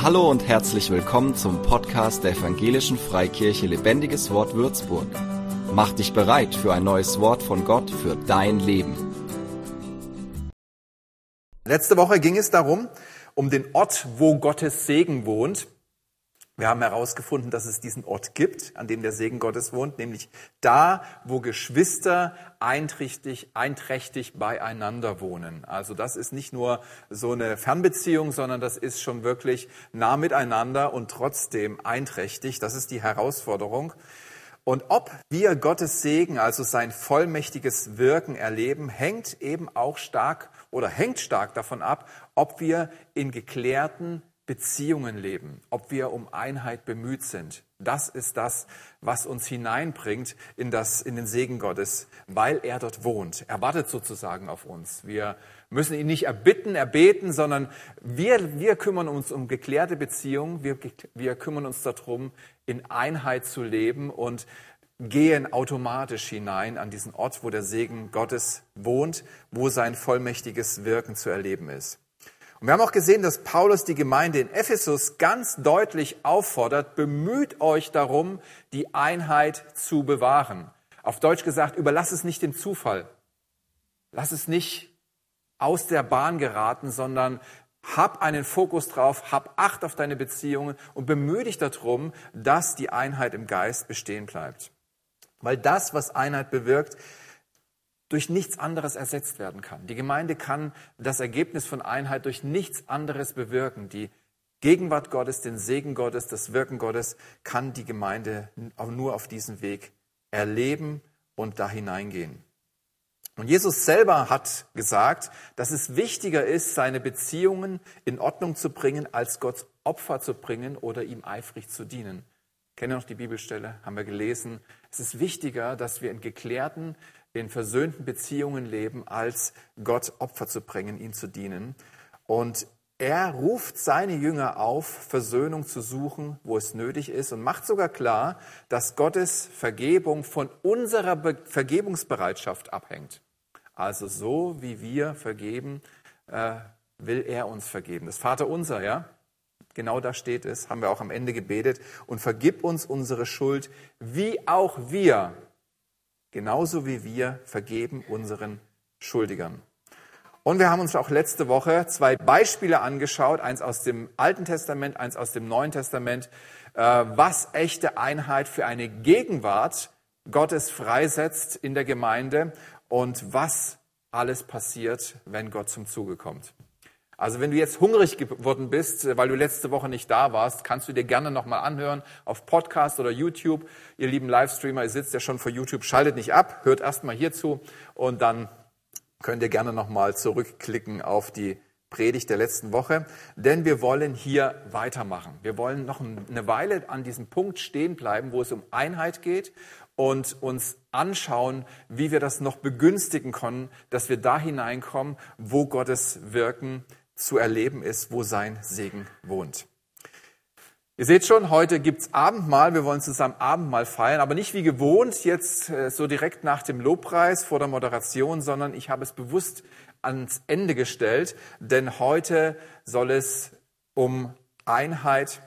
Hallo und herzlich willkommen zum Podcast der Evangelischen Freikirche Lebendiges Wort Würzburg. Mach dich bereit für ein neues Wort von Gott für dein Leben. Letzte Woche ging es darum, um den Ort, wo Gottes Segen wohnt. Wir haben herausgefunden, dass es diesen Ort gibt, an dem der Segen Gottes wohnt, nämlich da, wo Geschwister einträchtig, einträchtig beieinander wohnen. Also das ist nicht nur so eine Fernbeziehung, sondern das ist schon wirklich nah miteinander und trotzdem einträchtig. Das ist die Herausforderung. Und ob wir Gottes Segen, also sein vollmächtiges Wirken erleben, hängt eben auch stark oder hängt stark davon ab, ob wir in geklärten Beziehungen leben, ob wir um Einheit bemüht sind. Das ist das, was uns hineinbringt in, das, in den Segen Gottes, weil er dort wohnt. Er wartet sozusagen auf uns. Wir müssen ihn nicht erbitten, erbeten, sondern wir, wir kümmern uns um geklärte Beziehungen. Wir, wir kümmern uns darum, in Einheit zu leben und gehen automatisch hinein an diesen Ort, wo der Segen Gottes wohnt, wo sein vollmächtiges Wirken zu erleben ist. Und wir haben auch gesehen, dass Paulus die Gemeinde in Ephesus ganz deutlich auffordert, bemüht euch darum, die Einheit zu bewahren. Auf Deutsch gesagt, überlass es nicht dem Zufall. Lass es nicht aus der Bahn geraten, sondern hab einen Fokus drauf, hab Acht auf deine Beziehungen und bemühe dich darum, dass die Einheit im Geist bestehen bleibt. Weil das, was Einheit bewirkt, durch nichts anderes ersetzt werden kann. Die Gemeinde kann das Ergebnis von Einheit durch nichts anderes bewirken. Die Gegenwart Gottes, den Segen Gottes, das Wirken Gottes kann die Gemeinde nur auf diesem Weg erleben und da hineingehen. Und Jesus selber hat gesagt, dass es wichtiger ist, seine Beziehungen in Ordnung zu bringen, als Gott Opfer zu bringen oder ihm eifrig zu dienen. Kennen noch die Bibelstelle? Haben wir gelesen. Es ist wichtiger, dass wir in geklärten, in versöhnten Beziehungen leben, als Gott Opfer zu bringen, ihm zu dienen. Und er ruft seine Jünger auf, Versöhnung zu suchen, wo es nötig ist und macht sogar klar, dass Gottes Vergebung von unserer Be Vergebungsbereitschaft abhängt. Also so wie wir vergeben, äh, will er uns vergeben. Das Vater unser, ja? Genau da steht es, haben wir auch am Ende gebetet. Und vergib uns unsere Schuld, wie auch wir genauso wie wir vergeben unseren Schuldigern. Und wir haben uns auch letzte Woche zwei Beispiele angeschaut, eins aus dem Alten Testament, eins aus dem Neuen Testament, äh, was echte Einheit für eine Gegenwart Gottes freisetzt in der Gemeinde und was alles passiert, wenn Gott zum Zuge kommt. Also wenn du jetzt hungrig geworden bist, äh, weil du letzte Woche nicht da warst, kannst du dir gerne nochmal anhören auf Podcast oder YouTube. Ihr lieben Livestreamer, ihr sitzt ja schon vor YouTube, schaltet nicht ab, hört erstmal hierzu und dann könnt ihr gerne nochmal zurückklicken auf die Predigt der letzten Woche, denn wir wollen hier weitermachen. Wir wollen noch eine Weile an diesem Punkt stehen bleiben, wo es um Einheit geht und uns anschauen, wie wir das noch begünstigen können, dass wir da hineinkommen, wo Gottes Wirken zu erleben ist, wo sein Segen wohnt. Ihr seht schon, heute gibt's Abendmahl. Wir wollen zusammen Abendmahl feiern, aber nicht wie gewohnt jetzt äh, so direkt nach dem Lobpreis vor der Moderation, sondern ich habe es bewusst ans Ende gestellt, denn heute soll es um Einheit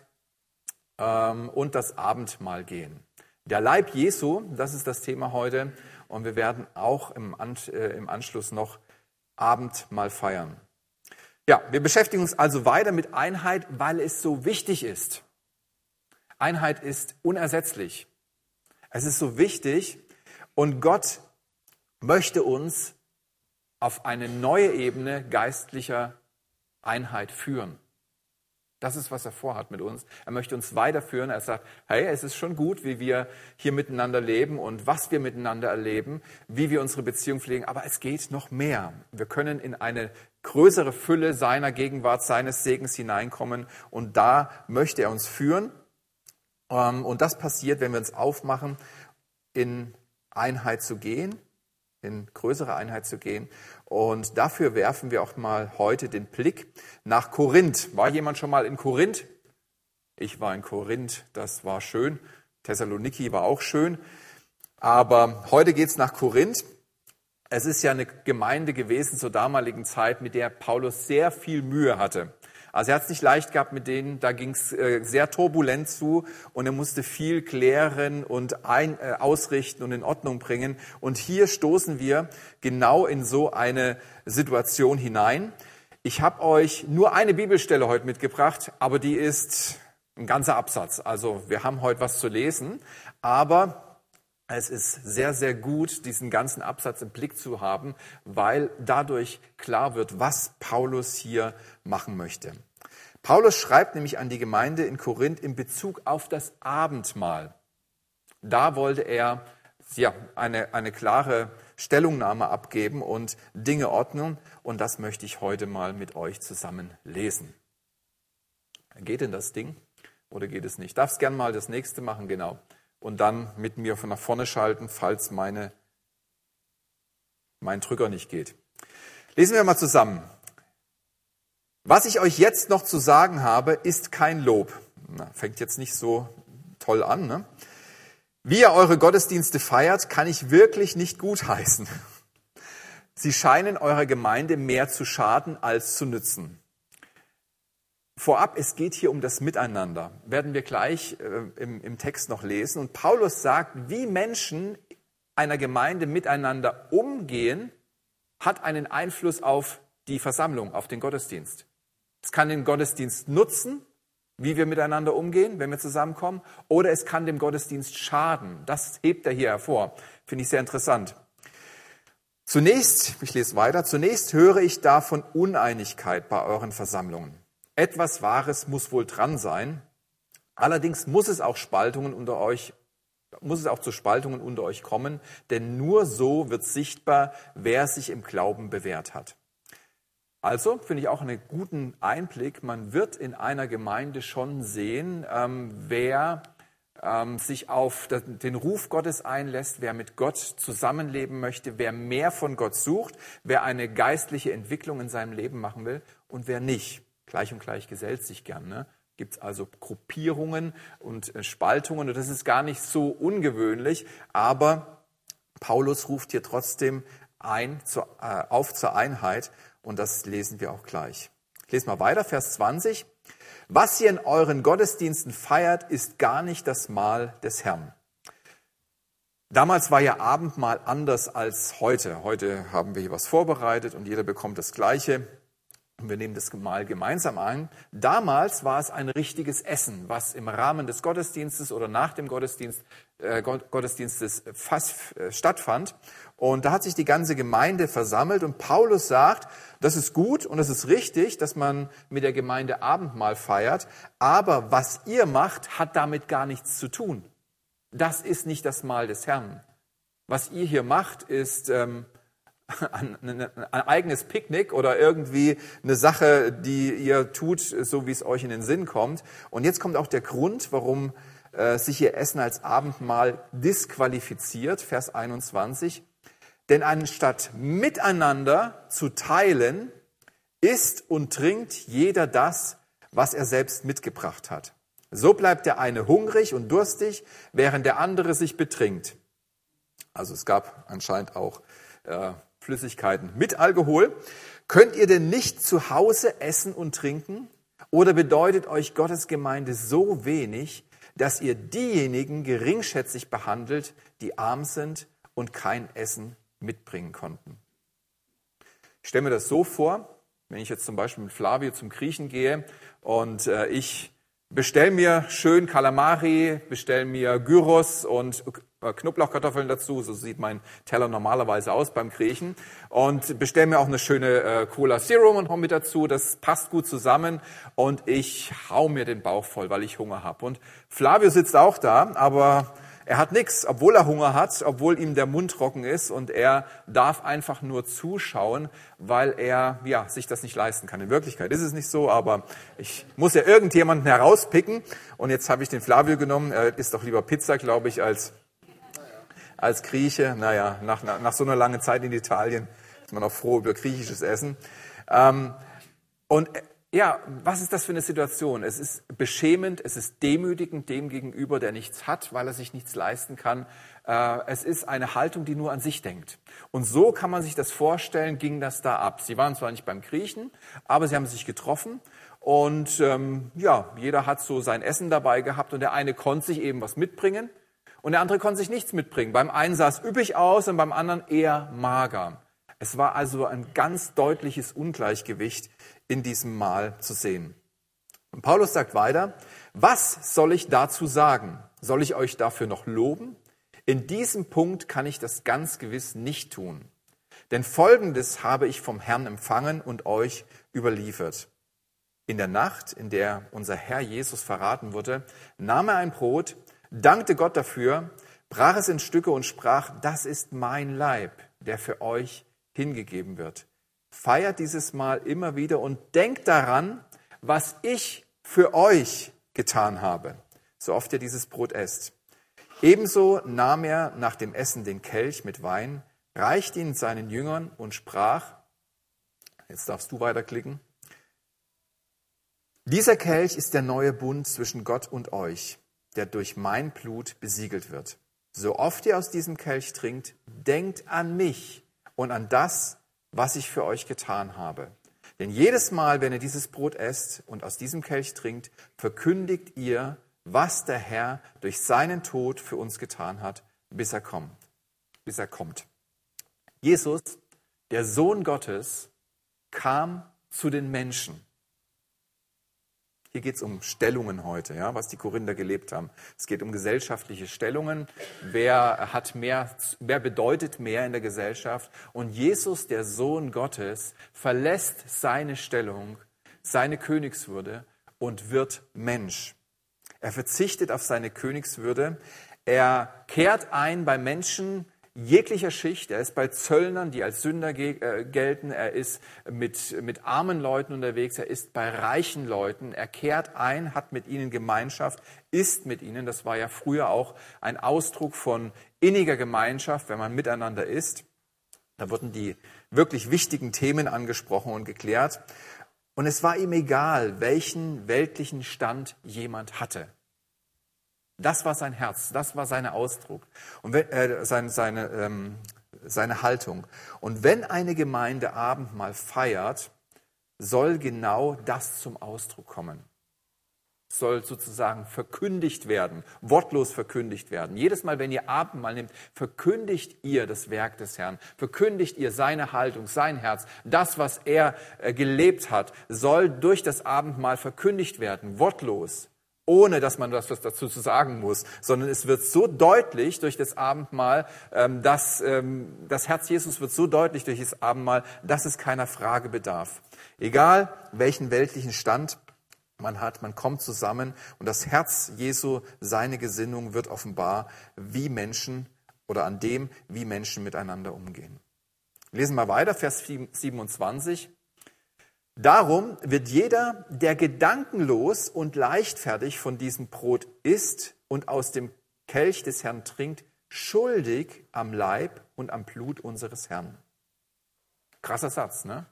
ähm, und das Abendmahl gehen. Der Leib Jesu, das ist das Thema heute, und wir werden auch im, äh, im Anschluss noch Abendmahl feiern. Ja, wir beschäftigen uns also weiter mit Einheit, weil es so wichtig ist. Einheit ist unersetzlich. Es ist so wichtig und Gott möchte uns auf eine neue Ebene geistlicher Einheit führen. Das ist, was er vorhat mit uns. Er möchte uns weiterführen. Er sagt, hey, es ist schon gut, wie wir hier miteinander leben und was wir miteinander erleben, wie wir unsere Beziehung pflegen. Aber es geht noch mehr. Wir können in eine größere Fülle seiner Gegenwart, seines Segens hineinkommen. Und da möchte er uns führen. Ähm, und das passiert, wenn wir uns aufmachen, in Einheit zu gehen, in größere Einheit zu gehen. Und dafür werfen wir auch mal heute den Blick nach Korinth. War jemand schon mal in Korinth? Ich war in Korinth, das war schön. Thessaloniki war auch schön. Aber heute geht's nach Korinth. Es ist ja eine Gemeinde gewesen zur damaligen Zeit, mit der Paulus sehr viel Mühe hatte. Also er hat es nicht leicht gehabt mit denen, da ging es äh, sehr turbulent zu und er musste viel klären und ein, äh, ausrichten und in Ordnung bringen. Und hier stoßen wir genau in so eine Situation hinein. Ich habe euch nur eine Bibelstelle heute mitgebracht, aber die ist ein ganzer Absatz. Also wir haben heute was zu lesen, aber es ist sehr, sehr gut, diesen ganzen Absatz im Blick zu haben, weil dadurch klar wird, was Paulus hier machen möchte. Paulus schreibt nämlich an die Gemeinde in Korinth in Bezug auf das Abendmahl. Da wollte er ja, eine, eine klare Stellungnahme abgeben und Dinge ordnen. Und das möchte ich heute mal mit euch zusammen lesen. Geht denn das Ding oder geht es nicht? Darfst gern mal das nächste machen, genau und dann mit mir von nach vorne schalten, falls meine, mein Drücker nicht geht. Lesen wir mal zusammen. Was ich euch jetzt noch zu sagen habe, ist kein Lob. Na, fängt jetzt nicht so toll an. Ne? Wie ihr eure Gottesdienste feiert, kann ich wirklich nicht gutheißen. Sie scheinen eurer Gemeinde mehr zu schaden als zu nützen. Vorab, es geht hier um das Miteinander. Werden wir gleich äh, im, im Text noch lesen. Und Paulus sagt, wie Menschen einer Gemeinde miteinander umgehen, hat einen Einfluss auf die Versammlung, auf den Gottesdienst. Es kann den Gottesdienst nutzen, wie wir miteinander umgehen, wenn wir zusammenkommen, oder es kann dem Gottesdienst schaden. Das hebt er hier hervor. Finde ich sehr interessant. Zunächst, ich lese weiter, zunächst höre ich da von Uneinigkeit bei euren Versammlungen. Etwas Wahres muss wohl dran sein. Allerdings muss es auch Spaltungen unter euch, muss es auch zu Spaltungen unter euch kommen, denn nur so wird sichtbar, wer sich im Glauben bewährt hat. Also finde ich auch einen guten Einblick. Man wird in einer Gemeinde schon sehen, ähm, wer ähm, sich auf den Ruf Gottes einlässt, wer mit Gott zusammenleben möchte, wer mehr von Gott sucht, wer eine geistliche Entwicklung in seinem Leben machen will und wer nicht. Gleich und gleich gesellt sich gern. Ne? Gibt es also Gruppierungen und äh, Spaltungen und das ist gar nicht so ungewöhnlich, aber Paulus ruft hier trotzdem ein, zu, äh, auf zur Einheit und das lesen wir auch gleich. Ich lese mal weiter, Vers 20. Was ihr in euren Gottesdiensten feiert, ist gar nicht das Mahl des Herrn. Damals war ja Abendmahl anders als heute. Heute haben wir hier was vorbereitet und jeder bekommt das Gleiche. Und wir nehmen das mal gemeinsam an. Damals war es ein richtiges Essen, was im Rahmen des Gottesdienstes oder nach dem Gottesdienst, äh, Gottesdienstes fast äh, stattfand. Und da hat sich die ganze Gemeinde versammelt und Paulus sagt, das ist gut und es ist richtig, dass man mit der Gemeinde Abendmahl feiert, aber was ihr macht, hat damit gar nichts zu tun. Das ist nicht das Mahl des Herrn. Was ihr hier macht, ist ähm, ein, ein eigenes Picknick oder irgendwie eine Sache, die ihr tut, so wie es euch in den Sinn kommt. Und jetzt kommt auch der Grund, warum äh, sich ihr Essen als Abendmahl disqualifiziert, Vers 21. Denn anstatt miteinander zu teilen, isst und trinkt jeder das, was er selbst mitgebracht hat. So bleibt der eine hungrig und durstig, während der andere sich betrinkt. Also es gab anscheinend auch äh, Flüssigkeiten mit Alkohol. Könnt ihr denn nicht zu Hause essen und trinken? Oder bedeutet euch Gottes Gemeinde so wenig, dass ihr diejenigen geringschätzig behandelt, die arm sind und kein Essen mitbringen konnten? Ich stelle mir das so vor, wenn ich jetzt zum Beispiel mit Flavio zum Griechen gehe und äh, ich bestell mir schön Kalamari, bestell mir Gyros und Knoblauchkartoffeln dazu, so sieht mein Teller normalerweise aus beim Griechen. Und bestell mir auch eine schöne äh, Cola Zero noch mit dazu, das passt gut zusammen und ich hau mir den Bauch voll, weil ich Hunger habe. Und Flavio sitzt auch da, aber er hat nichts, obwohl er Hunger hat, obwohl ihm der Mund trocken ist und er darf einfach nur zuschauen, weil er ja, sich das nicht leisten kann. In Wirklichkeit ist es nicht so, aber ich muss ja irgendjemanden herauspicken und jetzt habe ich den Flavio genommen. Er isst doch lieber Pizza, glaube ich, als als Grieche. Naja, nach, nach, nach so einer langen Zeit in Italien ist man auch froh über griechisches Essen. Ähm, und äh, ja, was ist das für eine Situation? Es ist beschämend, es ist demütigend dem gegenüber, der nichts hat, weil er sich nichts leisten kann. Äh, es ist eine Haltung, die nur an sich denkt. Und so kann man sich das vorstellen, ging das da ab. Sie waren zwar nicht beim Griechen, aber sie haben sich getroffen Und ähm, ja, jeder hat so sein Essen dabei gehabt und der eine konnte sich eben was mitbringen und der andere konnte sich nichts mitbringen. Beim einen sah es üppig aus und beim anderen eher mager. Es war also ein ganz deutliches Ungleichgewicht in diesem Mahl zu sehen. Und Paulus sagt weiter, was soll ich dazu sagen? Soll ich euch dafür noch loben? In diesem Punkt kann ich das ganz gewiss nicht tun. Denn Folgendes habe ich vom Herrn empfangen und euch überliefert. In der Nacht, in der unser Herr Jesus verraten wurde, nahm er ein Brot, dankte Gott dafür, brach es in Stücke und sprach, das ist mein Leib, der für euch hingegeben wird. Feiert dieses Mal immer wieder und denkt daran, was ich für euch getan habe, so oft ihr dieses Brot esst. Ebenso nahm er nach dem Essen den Kelch mit Wein, reichte ihn seinen Jüngern und sprach, jetzt darfst du weiterklicken, dieser Kelch ist der neue Bund zwischen Gott und euch, der durch mein Blut besiegelt wird. So oft ihr aus diesem Kelch trinkt, denkt an mich und an das, was ich für euch getan habe. Denn jedes Mal, wenn ihr dieses Brot esst und aus diesem Kelch trinkt, verkündigt ihr, was der Herr durch seinen Tod für uns getan hat, bis er kommt. Bis er kommt. Jesus, der Sohn Gottes, kam zu den Menschen. Hier geht es um Stellungen heute, ja, was die Korinther gelebt haben. Es geht um gesellschaftliche Stellungen. Wer hat mehr, wer bedeutet mehr in der Gesellschaft? Und Jesus, der Sohn Gottes, verlässt seine Stellung, seine Königswürde und wird Mensch. Er verzichtet auf seine Königswürde. Er kehrt ein bei Menschen jeglicher Schicht. Er ist bei Zöllnern, die als Sünder äh, gelten. Er ist mit, mit armen Leuten unterwegs. Er ist bei reichen Leuten. Er kehrt ein, hat mit ihnen Gemeinschaft, ist mit ihnen. Das war ja früher auch ein Ausdruck von inniger Gemeinschaft, wenn man miteinander ist. Da wurden die wirklich wichtigen Themen angesprochen und geklärt. Und es war ihm egal, welchen weltlichen Stand jemand hatte. Das war sein Herz, das war sein Ausdruck und äh, seine, seine, ähm, seine Haltung. Und wenn eine Gemeinde Abendmahl feiert, soll genau das zum Ausdruck kommen soll sozusagen verkündigt werden, wortlos verkündigt werden. Jedes Mal, wenn ihr Abendmahl nehmt, verkündigt ihr das Werk des Herrn, verkündigt ihr seine Haltung, sein Herz, das, was er äh, gelebt hat, soll durch das Abendmahl verkündigt werden, wortlos, ohne dass man das was dazu zu sagen muss, sondern es wird so deutlich durch das Abendmahl, ähm, dass ähm, das Herz Jesus wird so deutlich durch das Abendmahl, dass es keiner Frage bedarf. Egal welchen weltlichen Stand man hat, man kommt zusammen und das Herz Jesu, seine Gesinnung wird offenbar, wie Menschen oder an dem, wie Menschen miteinander umgehen. Lesen wir weiter, Vers 27. Darum wird jeder, der gedankenlos und leichtfertig von diesem Brot isst und aus dem Kelch des Herrn trinkt, schuldig am Leib und am Blut unseres Herrn. Krasser Satz, ne?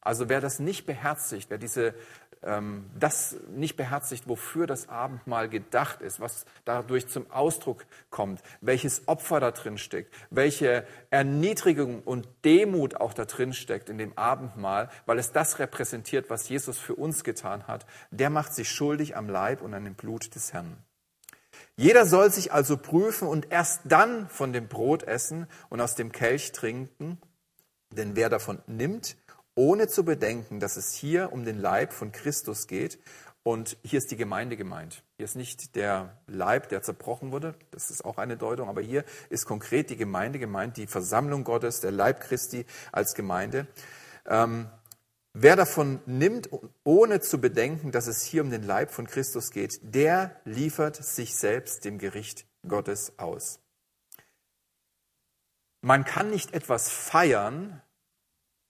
Also wer das nicht beherzigt, wer diese ähm, das nicht beherzigt, wofür das Abendmahl gedacht ist, was dadurch zum Ausdruck kommt, welches Opfer da drin steckt, welche Erniedrigung und Demut auch da drin steckt in dem Abendmahl, weil es das repräsentiert, was Jesus für uns getan hat, der macht sich schuldig am Leib und an dem Blut des Herrn. Jeder soll sich also prüfen und erst dann von dem Brot essen und aus dem Kelch trinken, denn wer davon nimmt ohne zu bedenken, dass es hier um den Leib von Christus geht. Und hier ist die Gemeinde gemeint. Hier ist nicht der Leib, der zerbrochen wurde, das ist auch eine Deutung, aber hier ist konkret die Gemeinde gemeint, die Versammlung Gottes, der Leib Christi als Gemeinde. Ähm, wer davon nimmt, ohne zu bedenken, dass es hier um den Leib von Christus geht, der liefert sich selbst dem Gericht Gottes aus. Man kann nicht etwas feiern,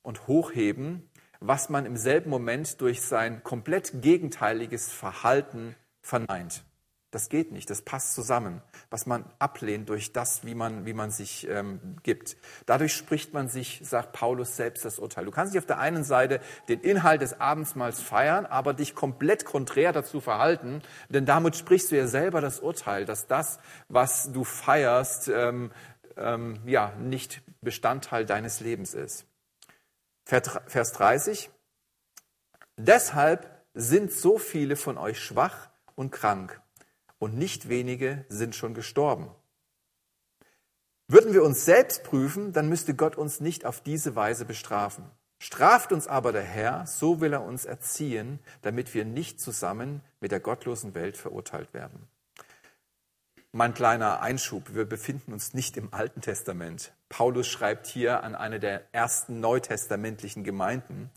und hochheben, was man im selben Moment durch sein komplett gegenteiliges Verhalten verneint. Das geht nicht, das passt zusammen, was man ablehnt durch das, wie man, wie man sich ähm, gibt. Dadurch spricht man sich, sagt Paulus selbst, das Urteil. Du kannst dich auf der einen Seite den Inhalt des Abendsmahls feiern, aber dich komplett konträr dazu verhalten, denn damit sprichst du ja selber das Urteil, dass das, was du feierst, ähm, ähm, ja, nicht Bestandteil deines Lebens ist. Vers 30. Deshalb sind so viele von euch schwach und krank und nicht wenige sind schon gestorben. Würden wir uns selbst prüfen, dann müsste Gott uns nicht auf diese Weise bestrafen. Straft uns aber der Herr, so will er uns erziehen, damit wir nicht zusammen mit der gottlosen Welt verurteilt werden. Mein kleiner Einschub, wir befinden uns nicht im Alten Testament. Paulus schreibt hier an eine der ersten neutestamentlichen Gemeinden.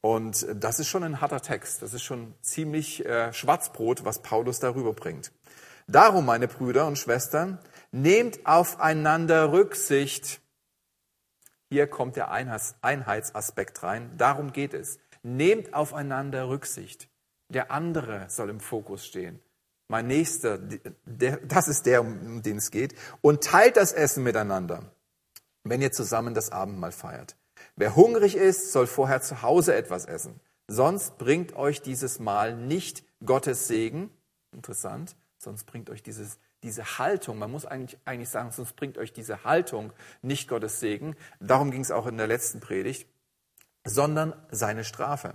Und das ist schon ein harter Text. Das ist schon ziemlich äh, Schwarzbrot, was Paulus darüber bringt. Darum, meine Brüder und Schwestern, nehmt aufeinander Rücksicht. Hier kommt der Einheitsaspekt rein. Darum geht es. Nehmt aufeinander Rücksicht. Der andere soll im Fokus stehen. Mein Nächster, das ist der, um den es geht. Und teilt das Essen miteinander, wenn ihr zusammen das Abendmahl feiert. Wer hungrig ist, soll vorher zu Hause etwas essen. Sonst bringt euch dieses Mahl nicht Gottes Segen. Interessant. Sonst bringt euch dieses, diese Haltung, man muss eigentlich, eigentlich sagen, sonst bringt euch diese Haltung nicht Gottes Segen. Darum ging es auch in der letzten Predigt. Sondern seine Strafe.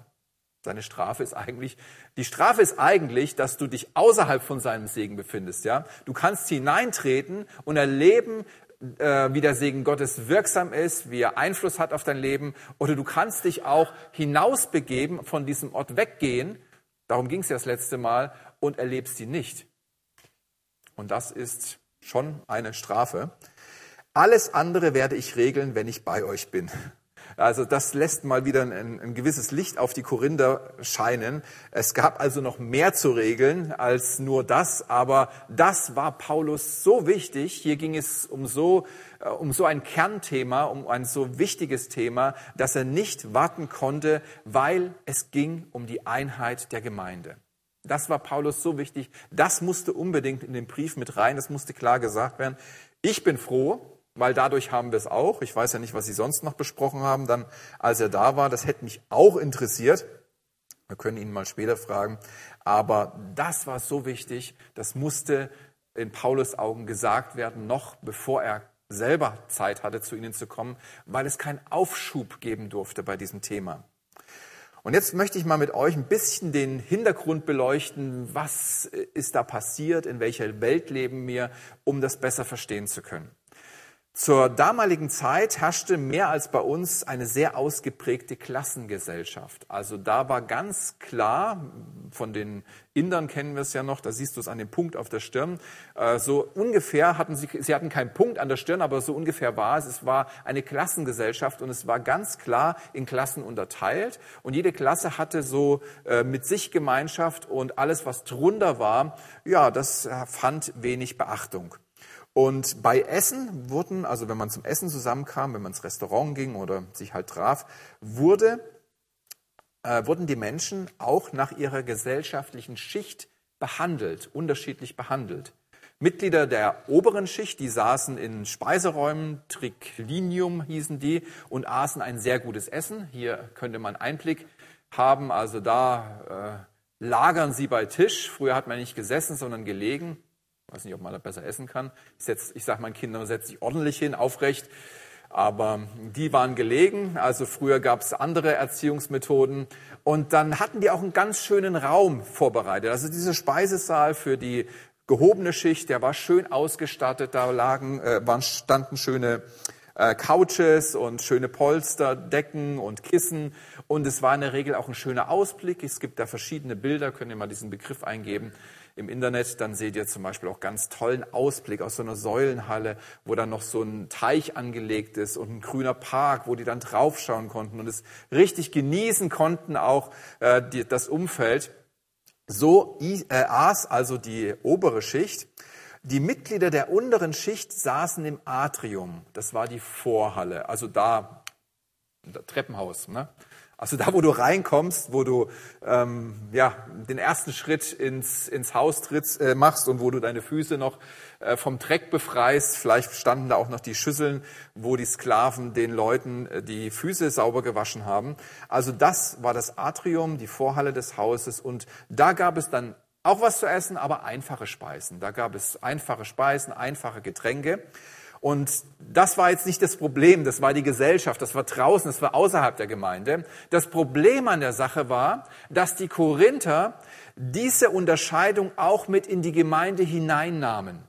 Seine Strafe ist eigentlich, die Strafe ist eigentlich, dass du dich außerhalb von seinem Segen befindest, ja. Du kannst hineintreten und erleben, äh, wie der Segen Gottes wirksam ist, wie er Einfluss hat auf dein Leben, oder du kannst dich auch hinausbegeben, von diesem Ort weggehen, darum ging es ja das letzte Mal, und erlebst ihn nicht. Und das ist schon eine Strafe. Alles andere werde ich regeln, wenn ich bei euch bin. Also das lässt mal wieder ein, ein, gewisses Licht auf die Korinther scheinen. Es gab also noch mehr zu regeln als nur das, aber das war Paulus so wichtig. Hier ging es um so, äh, um so ein Kernthema, um ein so wichtiges Thema, dass er nicht warten konnte, weil es ging um die Einheit der Gemeinde. Das war Paulus so wichtig. Das musste unbedingt in den Brief mit rein. Das musste klar gesagt werden. Ich bin froh, weil dadurch haben wir es auch. Ich weiß ja nicht, was Sie sonst noch besprochen haben, dann als er da war. Das hätte mich auch interessiert. Wir können ihn mal später fragen. Aber das war so wichtig, das musste in Paulus Augen gesagt werden, noch bevor er selber Zeit hatte, zu ihnen zu kommen, weil es keinen Aufschub geben durfte bei diesem Thema. Und jetzt möchte ich mal mit euch ein bisschen den Hintergrund beleuchten, was ist da passiert, in welcher Welt leben wir, um das besser verstehen zu können. Zur damaligen Zeit herrschte mehr als bei uns eine sehr ausgeprägte Klassengesellschaft. Also da war ganz klar, von den Indern kennen wir es ja noch, da siehst du es an dem Punkt auf der Stirn, äh, so ungefähr hatten sie, sie hatten keinen Punkt an der Stirn, aber so ungefähr war es, es war eine Klassengesellschaft und es war ganz klar in Klassen unterteilt und jede Klasse hatte so äh, mit sich Gemeinschaft und alles, was drunter war, ja, das fand wenig Beachtung. Und bei Essen wurden, also wenn man zum Essen zusammenkam, wenn man ins Restaurant ging oder sich halt traf, wurde, äh, wurden die Menschen auch nach ihrer gesellschaftlichen Schicht behandelt, unterschiedlich behandelt. Mitglieder der oberen Schicht, die saßen in Speiseräumen, Triclinium hießen die, und aßen ein sehr gutes Essen. Hier könnte man Einblick haben, also da äh, lagern sie bei Tisch. Früher hat man nicht gesessen, sondern gelegen. Weiß nicht, ob man da besser essen kann. Ich, setz, ich sage meinen Kindern, setz dich ordentlich hin, aufrecht. Aber die waren gelegen. Also früher gab es andere Erziehungsmethoden. Und dann hatten die auch einen ganz schönen Raum vorbereitet. Also dieser Speisesaal für die gehobene Schicht, der war schön ausgestattet. Da lagen, äh, waren, standen schöne äh, Couches und schöne Polster, Decken und Kissen. Und es war in der Regel auch ein schöner Ausblick. Es gibt da verschiedene Bilder, könnt ihr mal diesen Begriff eingeben im Internet, dann seht ihr zum Beispiel auch ganz tollen Ausblick aus so einer Säulenhalle, wo dann noch so ein Teich angelegt ist und ein grüner Park, wo die dann draufschauen konnten und es richtig genießen konnten, auch äh, die, das Umfeld. So äh, aß also die obere Schicht. Die Mitglieder der unteren Schicht saßen im Atrium. Das war die Vorhalle, also da, Treppenhaus. Ne? Also da, wo du reinkommst, wo du ähm, ja, den ersten Schritt ins, ins Haus trittst, äh, machst und wo du deine Füße noch äh, vom Dreck befreist. Vielleicht standen da auch noch die Schüsseln, wo die Sklaven den Leuten äh, die Füße sauber gewaschen haben. Also das war das Atrium, die Vorhalle des Hauses. Und da gab es dann auch was zu essen, aber einfache Speisen. Da gab es einfache Speisen, einfache Getränke. Und das war jetzt nicht das Problem, das war die Gesellschaft, das war draußen, das war außerhalb der Gemeinde. Das Problem an der Sache war, dass die Korinther diese Unterscheidung auch mit in die Gemeinde hineinnahmen.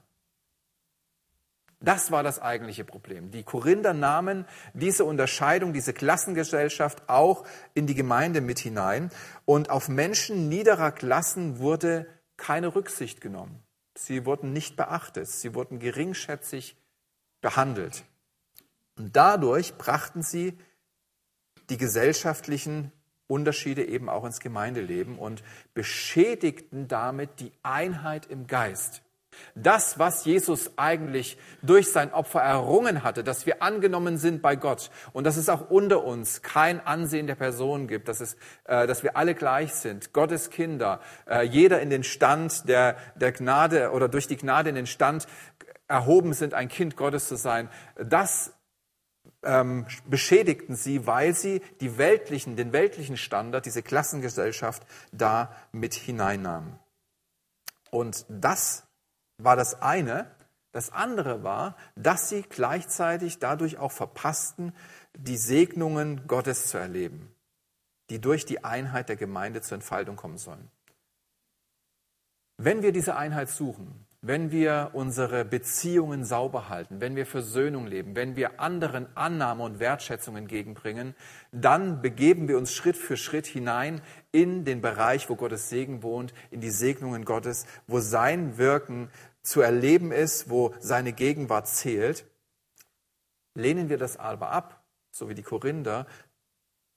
Das war das eigentliche Problem. Die Korinther nahmen diese Unterscheidung, diese Klassengesellschaft auch in die Gemeinde mit hinein und auf Menschen niederer Klassen wurde keine Rücksicht genommen. Sie wurden nicht beachtet, sie wurden geringschätzig behandelt. Und dadurch brachten sie die gesellschaftlichen Unterschiede eben auch ins Gemeindeleben und beschädigten damit die Einheit im Geist. Das, was Jesus eigentlich durch sein Opfer errungen hatte, dass wir angenommen sind bei Gott und dass es auch unter uns kein Ansehen der Person gibt, dass, es, äh, dass wir alle gleich sind, Gottes Kinder, äh, jeder in den Stand der, der Gnade oder durch die Gnade in den Stand erhoben sind, ein Kind Gottes zu sein, das ähm, beschädigten sie, weil sie die weltlichen, den weltlichen Standard, diese Klassengesellschaft da mit hineinnahmen. Und das war das eine. Das andere war, dass sie gleichzeitig dadurch auch verpassten, die Segnungen Gottes zu erleben, die durch die Einheit der Gemeinde zur Entfaltung kommen sollen. Wenn wir diese Einheit suchen, wenn wir unsere Beziehungen sauber halten, wenn wir Versöhnung leben, wenn wir anderen Annahme und Wertschätzung entgegenbringen, dann begeben wir uns Schritt für Schritt hinein in den Bereich, wo Gottes Segen wohnt, in die Segnungen Gottes, wo sein Wirken zu erleben ist, wo seine Gegenwart zählt. Lehnen wir das aber ab, so wie die Korinther,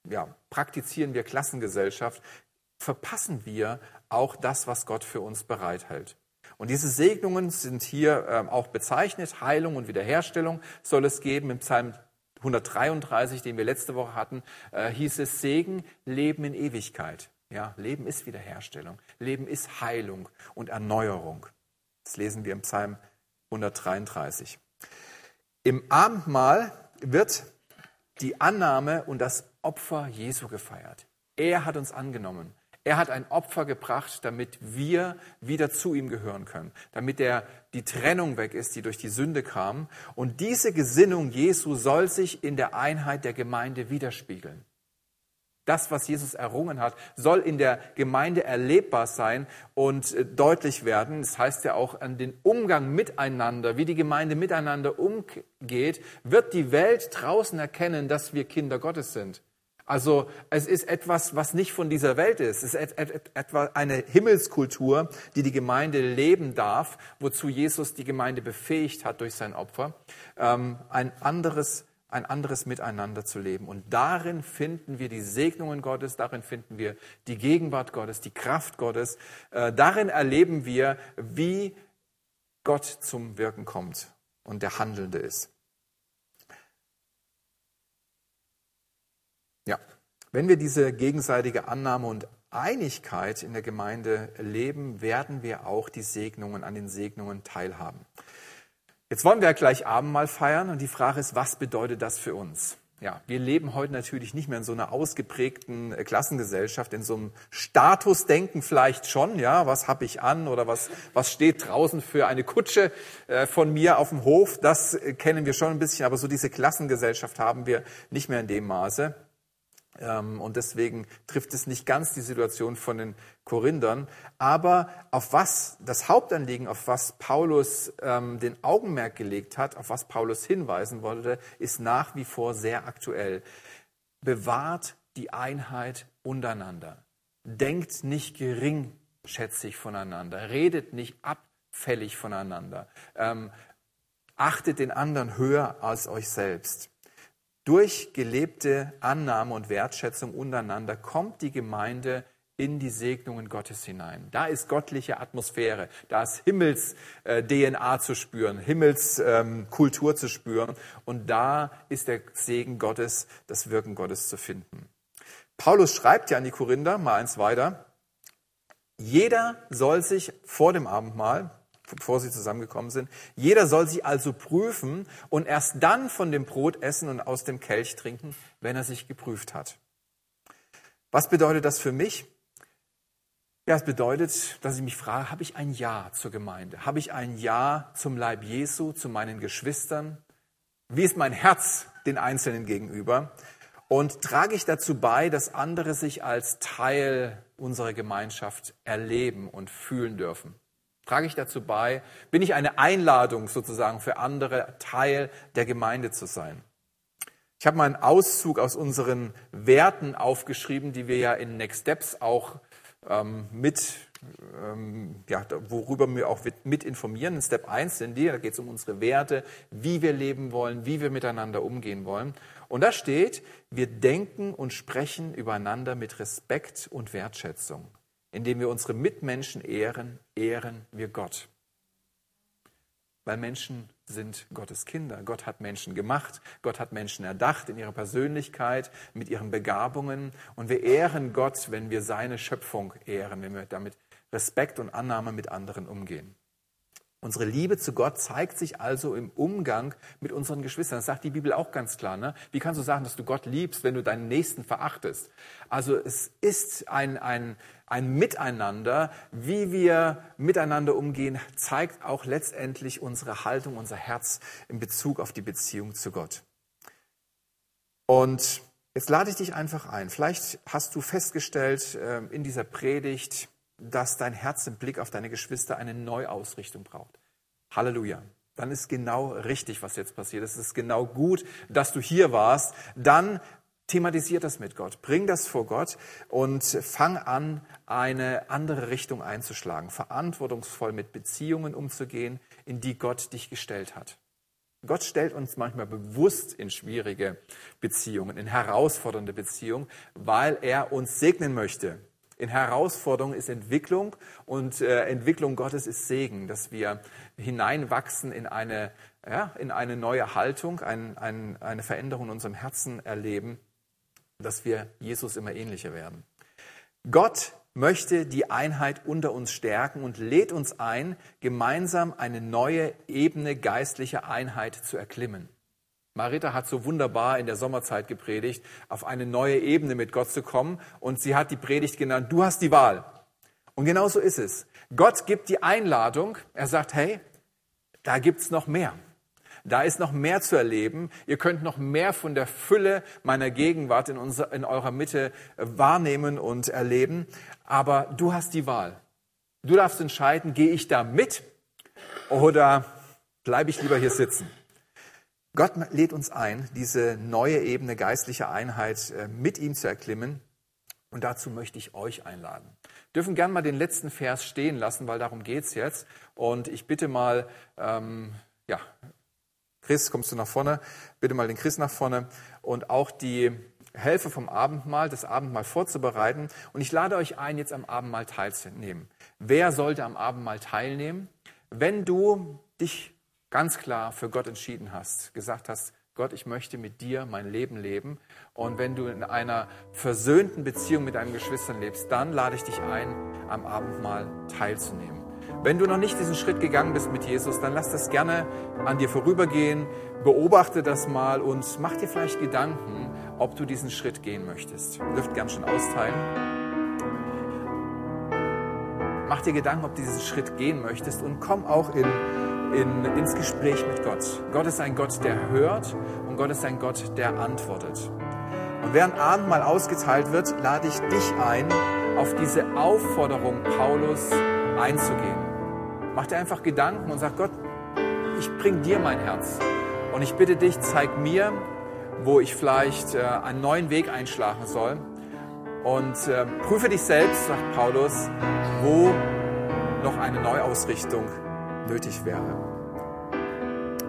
ja, praktizieren wir Klassengesellschaft, verpassen wir auch das, was Gott für uns bereithält. Und diese Segnungen sind hier ähm, auch bezeichnet. Heilung und Wiederherstellung soll es geben. Im Psalm 133, den wir letzte Woche hatten, äh, hieß es Segen, Leben in Ewigkeit. Ja, Leben ist Wiederherstellung. Leben ist Heilung und Erneuerung. Das lesen wir im Psalm 133. Im Abendmahl wird die Annahme und das Opfer Jesu gefeiert. Er hat uns angenommen. Er hat ein Opfer gebracht, damit wir wieder zu ihm gehören können, damit er die Trennung weg ist, die durch die Sünde kam. Und diese Gesinnung Jesu soll sich in der Einheit der Gemeinde widerspiegeln. Das, was Jesus errungen hat, soll in der Gemeinde erlebbar sein und äh, deutlich werden. Das heißt ja auch an den Umgang miteinander, wie die Gemeinde miteinander umgeht, wird die Welt draußen erkennen, dass wir Kinder Gottes sind. Also es ist etwas, was nicht von dieser Welt ist. Es ist etwa eine Himmelskultur, die die Gemeinde leben darf, wozu Jesus die Gemeinde befähigt hat durch sein Opfer, ähm, ein anderes, ein anderes Miteinander zu leben. Und darin finden wir die Segnungen Gottes, darin finden wir die Gegenwart Gottes, die Kraft Gottes. Äh, darin erleben wir, wie Gott zum Wirken kommt und der Handelnde ist. Ja, wenn wir diese gegenseitige Annahme und Einigkeit in der Gemeinde leben, werden wir auch die Segnungen an den Segnungen teilhaben. Jetzt wollen wir ja gleich Abendmahl feiern und die Frage ist, was bedeutet das für uns? Ja, wir leben heute natürlich nicht mehr in so einer ausgeprägten äh, Klassengesellschaft, in so einem Statusdenken vielleicht schon, ja, was habe ich an oder was, was steht draußen für eine Kutsche äh, von mir auf dem Hof, das äh, kennen wir schon ein bisschen, aber so diese Klassengesellschaft haben wir nicht mehr in dem Maße. Ähm, und deswegen trifft es nicht ganz die Situation von den Korinthern. Aber auf was das Hauptanliegen, auf was Paulus ähm, den Augenmerk gelegt hat, auf was Paulus hinweisen wollte, ist nach wie vor sehr aktuell. Bewahrt die Einheit untereinander. Denkt nicht geringschätzig voneinander. Redet nicht abfällig voneinander. Ähm, achtet den anderen höher als euch selbst. Durch gelebte Annahme und Wertschätzung untereinander kommt die Gemeinde in die Segnungen Gottes hinein. Da ist göttliche Atmosphäre, da ist Himmels-DNA äh, zu spüren, Himmelskultur ähm, zu spüren und da ist der Segen Gottes, das Wirken Gottes zu finden. Paulus schreibt ja an die Korinther, mal eins weiter, jeder soll sich vor dem Abendmahl bevor sie zusammengekommen sind. Jeder soll sie also prüfen und erst dann von dem Brot essen und aus dem Kelch trinken, wenn er sich geprüft hat. Was bedeutet das für mich? Ja, es bedeutet, dass ich mich frage, habe ich ein Ja zur Gemeinde? Habe ich ein Ja zum Leib Jesu, zu meinen Geschwistern? Wie ist mein Herz den Einzelnen gegenüber? Und trage ich dazu bei, dass andere sich als Teil unserer Gemeinschaft erleben und fühlen dürfen? Trage ich dazu bei? Bin ich eine Einladung sozusagen für andere, Teil der Gemeinde zu sein? Ich habe mal einen Auszug aus unseren Werten aufgeschrieben, die wir ja in Next Steps auch ähm, mit, ähm, ja, worüber wir auch mit informieren. In Step 1 sind die, da geht es um unsere Werte, wie wir leben wollen, wie wir miteinander umgehen wollen. Und da steht, wir denken und sprechen übereinander mit Respekt und Wertschätzung. Indem wir unsere Mitmenschen ehren, ehren wir Gott. Weil Menschen sind Gottes Kinder. Gott hat Menschen gemacht, Gott hat Menschen erdacht in ihrer Persönlichkeit, mit ihren Begabungen. Und wir ehren Gott, wenn wir seine Schöpfung ehren, wenn wir damit Respekt und Annahme mit anderen umgehen. Unsere Liebe zu Gott zeigt sich also im Umgang mit unseren Geschwistern. Das sagt die Bibel auch ganz klar. Ne? Wie kannst du sagen, dass du Gott liebst, wenn du deinen Nächsten verachtest? Also es ist ein, ein, ein Miteinander. Wie wir miteinander umgehen, zeigt auch letztendlich unsere Haltung, unser Herz in Bezug auf die Beziehung zu Gott. Und jetzt lade ich dich einfach ein. Vielleicht hast du festgestellt ähm, in dieser Predigt, dass dein Herz im Blick auf deine Geschwister eine Neuausrichtung braucht. Halleluja. Dann ist genau richtig, was jetzt passiert. Es ist genau gut, dass du hier warst. Dann thematisiert das mit Gott. Bring das vor Gott und fang an, eine andere Richtung einzuschlagen. Verantwortungsvoll mit Beziehungen umzugehen, in die Gott dich gestellt hat. Gott stellt uns manchmal bewusst in schwierige Beziehungen, in herausfordernde Beziehungen, weil er uns segnen möchte. In Herausforderung ist Entwicklung und äh, Entwicklung Gottes ist Segen, dass wir hineinwachsen in eine, ja, in eine neue Haltung, ein, ein, eine Veränderung in unserem Herzen erleben, dass wir Jesus immer ähnlicher werden. Gott möchte die Einheit unter uns stärken und lädt uns ein, gemeinsam eine neue Ebene geistlicher Einheit zu erklimmen. Marita hat so wunderbar in der Sommerzeit gepredigt, auf eine neue Ebene mit Gott zu kommen. Und sie hat die Predigt genannt, du hast die Wahl. Und genau so ist es. Gott gibt die Einladung. Er sagt, hey, da gibt's noch mehr. Da ist noch mehr zu erleben. Ihr könnt noch mehr von der Fülle meiner Gegenwart in, unser, in eurer Mitte wahrnehmen und erleben. Aber du hast die Wahl. Du darfst entscheiden, gehe ich da mit oder bleibe ich lieber hier sitzen? Gott lädt uns ein, diese neue Ebene geistlicher Einheit äh, mit ihm zu erklimmen. Und dazu möchte ich euch einladen. Wir dürfen gern mal den letzten Vers stehen lassen, weil darum geht's jetzt. Und ich bitte mal, ähm, ja, Chris, kommst du nach vorne? Bitte mal den Chris nach vorne und auch die Helfer vom Abendmahl, das Abendmahl vorzubereiten. Und ich lade euch ein, jetzt am Abendmahl teilzunehmen. Wer sollte am Abendmahl teilnehmen? Wenn du dich ganz klar für Gott entschieden hast, gesagt hast, Gott, ich möchte mit dir mein Leben leben. Und wenn du in einer versöhnten Beziehung mit deinen Geschwistern lebst, dann lade ich dich ein, am Abendmahl teilzunehmen. Wenn du noch nicht diesen Schritt gegangen bist mit Jesus, dann lass das gerne an dir vorübergehen, beobachte das mal und mach dir vielleicht Gedanken, ob du diesen Schritt gehen möchtest. Ihr dürft gern schon austeilen. Mach dir Gedanken, ob du diesen Schritt gehen möchtest und komm auch in in, ins Gespräch mit Gott. Gott ist ein Gott, der hört und Gott ist ein Gott, der antwortet. Und während Abend mal ausgeteilt wird, lade ich dich ein, auf diese Aufforderung Paulus einzugehen. Mach dir einfach Gedanken und sag Gott, ich bring dir mein Herz. Und ich bitte dich, zeig mir, wo ich vielleicht äh, einen neuen Weg einschlagen soll. Und äh, prüfe dich selbst, sagt Paulus, wo noch eine Neuausrichtung nötig wäre.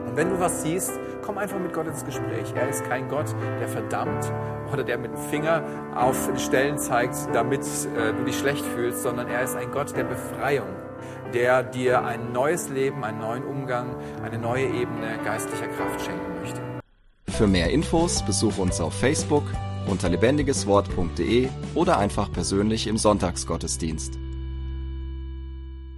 Und wenn du was siehst, komm einfach mit Gott ins Gespräch. Er ist kein Gott, der verdammt oder der mit dem Finger auf Stellen zeigt, damit äh, du dich schlecht fühlst, sondern er ist ein Gott der Befreiung, der dir ein neues Leben, einen neuen Umgang, eine neue Ebene geistlicher Kraft schenken möchte. Für mehr Infos besuche uns auf Facebook unter lebendigeswort.de oder einfach persönlich im Sonntagsgottesdienst.